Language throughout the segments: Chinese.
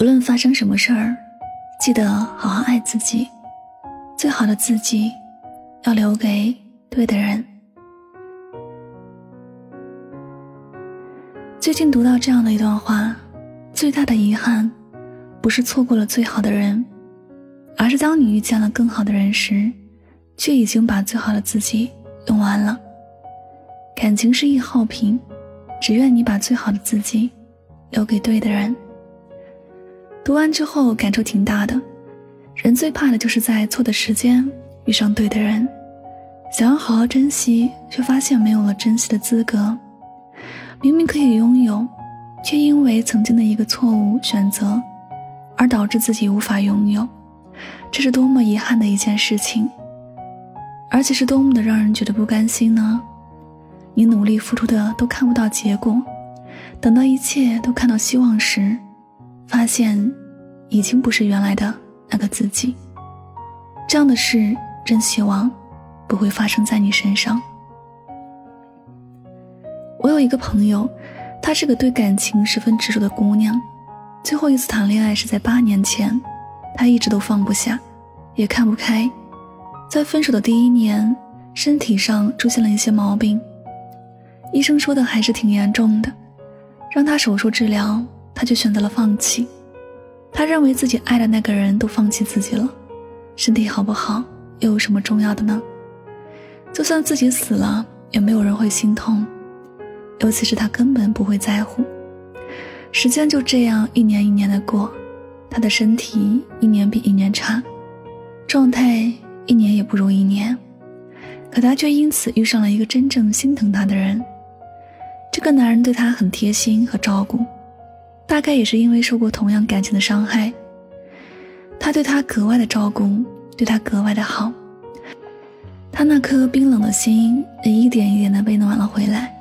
无论发生什么事儿，记得好好爱自己。最好的自己，要留给对的人。最近读到这样的一段话：最大的遗憾，不是错过了最好的人，而是当你遇见了更好的人时，却已经把最好的自己用完了。感情是易耗品，只愿你把最好的自己留给对的人。读完之后感触挺大的，人最怕的就是在错的时间遇上对的人，想要好好珍惜，却发现没有了珍惜的资格。明明可以拥有，却因为曾经的一个错误选择，而导致自己无法拥有，这是多么遗憾的一件事情，而且是多么的让人觉得不甘心呢？你努力付出的都看不到结果，等到一切都看到希望时。发现，已经不是原来的那个自己。这样的事，真希望不会发生在你身上。我有一个朋友，她是个对感情十分执着的姑娘。最后一次谈恋爱是在八年前，她一直都放不下，也看不开。在分手的第一年，身体上出现了一些毛病，医生说的还是挺严重的，让她手术治疗。他就选择了放弃，他认为自己爱的那个人都放弃自己了，身体好不好又有什么重要的呢？就算自己死了，也没有人会心痛，尤其是他根本不会在乎。时间就这样一年一年的过，他的身体一年比一年差，状态一年也不如一年，可他却因此遇上了一个真正心疼他的人。这个男人对他很贴心和照顾。大概也是因为受过同样感情的伤害，他对她格外的照顾，对她格外的好。他那颗冰冷的心也一点一点的被暖了回来。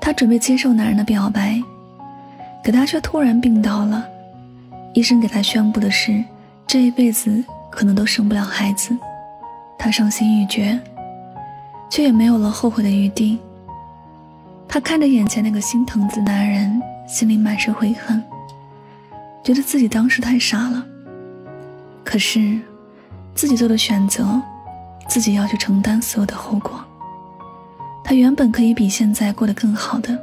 他准备接受男人的表白，可他却突然病倒了。医生给他宣布的是，这一辈子可能都生不了孩子。他伤心欲绝，却也没有了后悔的余地。他看着眼前那个心疼的男人。心里满是悔恨，觉得自己当时太傻了。可是，自己做的选择，自己要去承担所有的后果。他原本可以比现在过得更好的，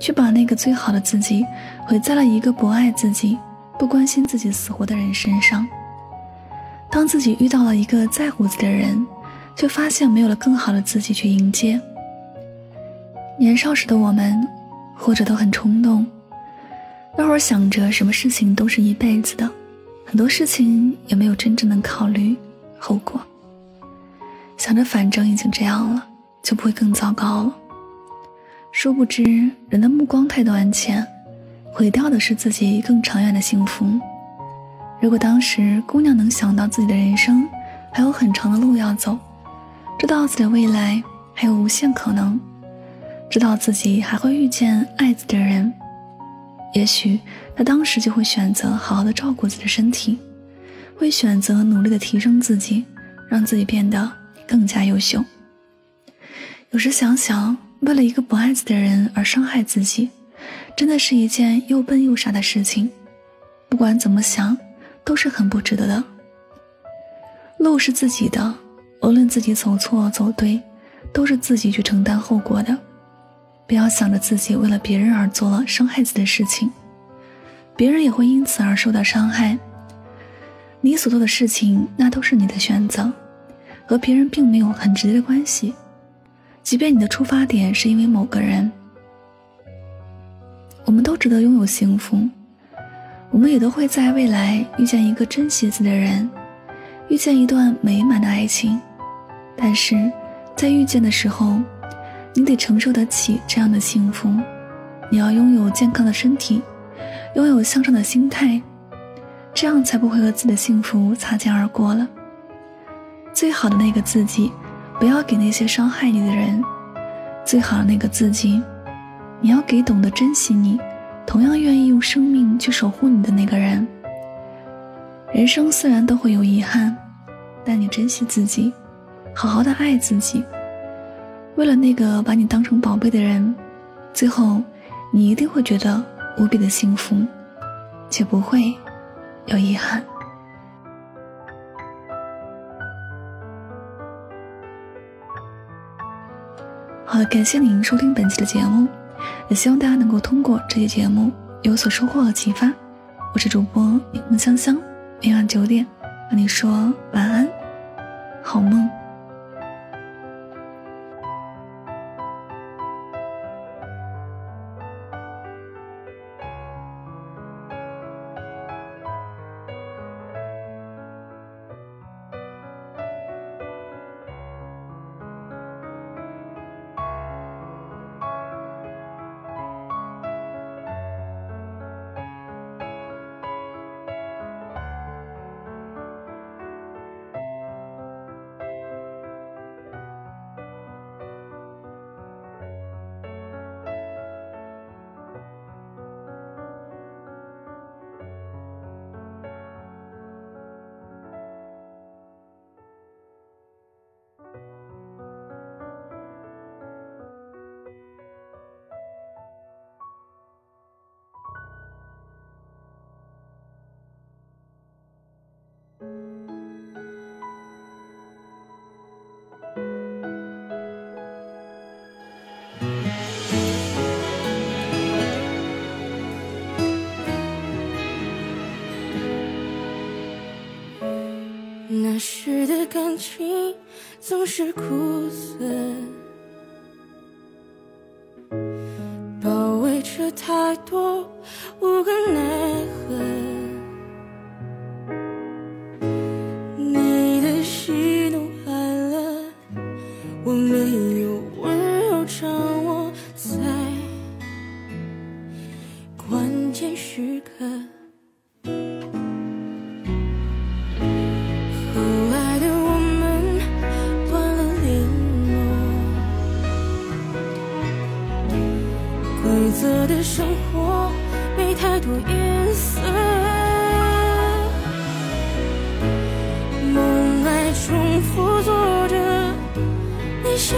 却把那个最好的自己毁在了一个不爱自己、不关心自己死活的人身上。当自己遇到了一个在乎自己的人，却发现没有了更好的自己去迎接。年少时的我们。或者都很冲动，那会儿想着什么事情都是一辈子的，很多事情也没有真正的考虑后果。想着反正已经这样了，就不会更糟糕了。殊不知，人的目光太短浅，毁掉的是自己更长远的幸福。如果当时姑娘能想到自己的人生还有很长的路要走，知道自己的未来还有无限可能。知道自己还会遇见爱自己的人，也许他当时就会选择好好的照顾自己的身体，会选择努力的提升自己，让自己变得更加优秀。有时想想，为了一个不爱自己的人而伤害自己，真的是一件又笨又傻的事情。不管怎么想，都是很不值得的。路是自己的，无论自己走错走对，都是自己去承担后果的。不要想着自己为了别人而做了伤害自己的事情，别人也会因此而受到伤害。你所做的事情，那都是你的选择，和别人并没有很直接的关系。即便你的出发点是因为某个人，我们都值得拥有幸福，我们也都会在未来遇见一个珍惜自己的人，遇见一段美满的爱情。但是，在遇见的时候。你得承受得起这样的幸福，你要拥有健康的身体，拥有向上的心态，这样才不会和自己的幸福擦肩而过了。最好的那个自己，不要给那些伤害你的人；最好的那个自己，你要给懂得珍惜你，同样愿意用生命去守护你的那个人。人生虽然都会有遗憾，但你珍惜自己，好好的爱自己。为了那个把你当成宝贝的人，最后，你一定会觉得无比的幸福。且不会有遗憾。好了，感谢您收听本期的节目，也希望大家能够通过这期节目有所收获和启发。我是主播柠檬香香，每晚九点和你说晚安，好梦。那时的感情总是苦涩，包围着太多无可奈何。规则的生活没太多颜色，梦来重复做着，你笑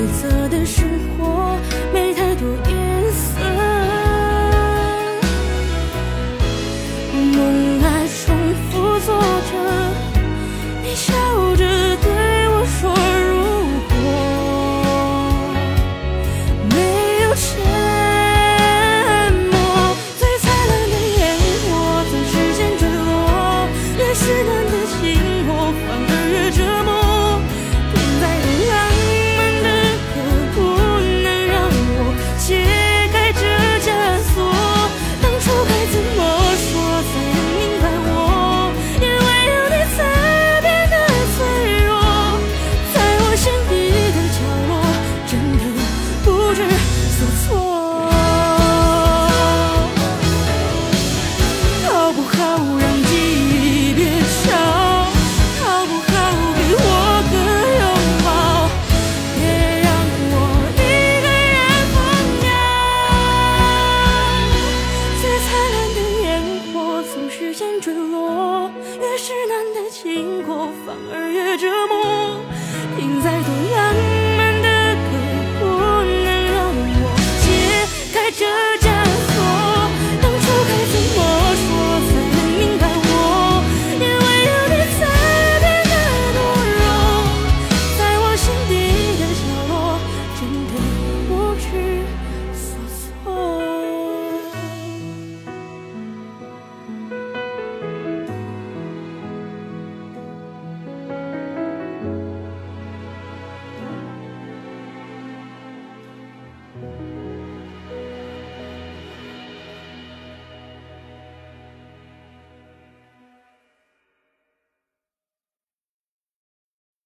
灰色的生活，没太多颜。这。